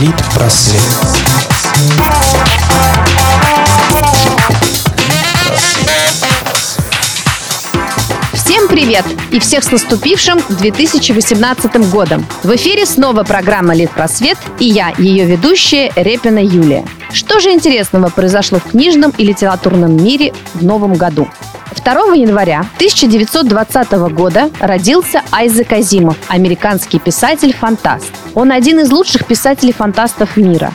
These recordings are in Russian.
Литпросвет. Всем привет! И всех с наступившим 2018 годом! В эфире снова программа «Литпросвет» и я, ее ведущая Репина Юлия. Что же интересного произошло в книжном и литературном мире в новом году? 2 января 1920 года родился Айзек Азимов, американский писатель-фантаст. Он один из лучших писателей-фантастов мира.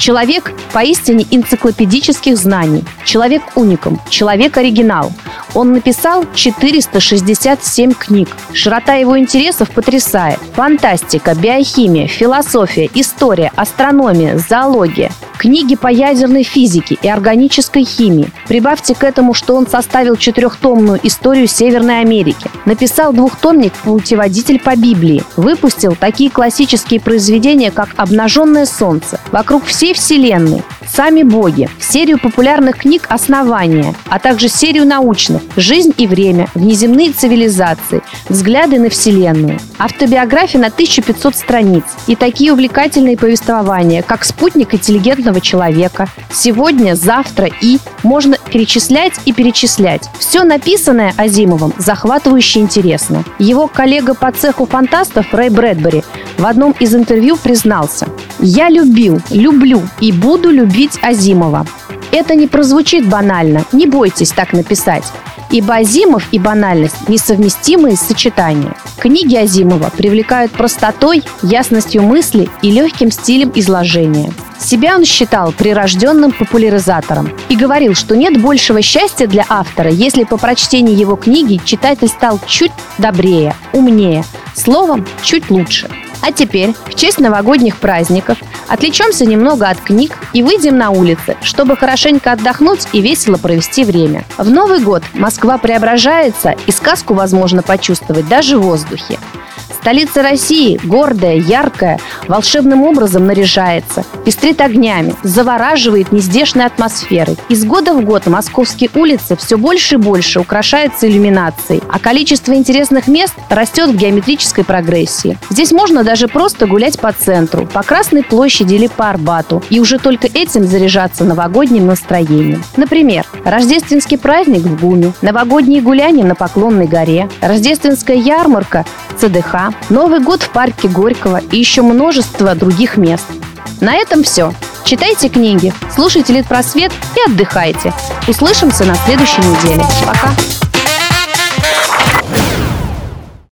Человек поистине энциклопедических знаний, человек-уникум, человек-оригинал. Он написал 467 книг. Широта его интересов потрясает. Фантастика, биохимия, философия, история, астрономия, зоология – книги по ядерной физике и органической химии. Прибавьте к этому, что он составил четырехтомную историю Северной Америки, написал двухтомник «Путеводитель по Библии», выпустил такие классические произведения, как «Обнаженное солнце», «Вокруг всей Вселенной», «Сами боги», серию популярных книг «Основания», а также серию научных «Жизнь и время», «Внеземные цивилизации», «Взгляды на Вселенную». Автобиография на 1500 страниц и такие увлекательные повествования, как «Спутник интеллигентного человека. Сегодня, завтра и можно перечислять и перечислять. Все написанное Азимовым захватывающе интересно. Его коллега по цеху фантастов Рэй Брэдбери в одном из интервью признался «Я любил, люблю и буду любить Азимова. Это не прозвучит банально, не бойтесь так написать. Ибо Азимов и банальность – несовместимые сочетания. Книги Азимова привлекают простотой, ясностью мысли и легким стилем изложения. Себя он считал прирожденным популяризатором и говорил, что нет большего счастья для автора, если по прочтении его книги читатель стал чуть добрее, умнее, словом, чуть лучше. А теперь, в честь новогодних праздников, отвлечемся немного от книг и выйдем на улицы, чтобы хорошенько отдохнуть и весело провести время. В Новый год Москва преображается, и сказку возможно почувствовать даже в воздухе. Столица России, гордая, яркая, волшебным образом наряжается, пестрит огнями, завораживает нездешной атмосферой. Из года в год московские улицы все больше и больше украшаются иллюминацией, а количество интересных мест растет в геометрической прогрессии. Здесь можно даже просто гулять по центру, по Красной площади или по Арбату, и уже только этим заряжаться новогодним настроением. Например, рождественский праздник в ГУМе, новогодние гуляния на Поклонной горе, рождественская ярмарка ЦДХ, Новый год в парке Горького и еще множество других мест. На этом все. Читайте книги, слушайте Литпросвет и отдыхайте. Услышимся на следующей неделе. Пока!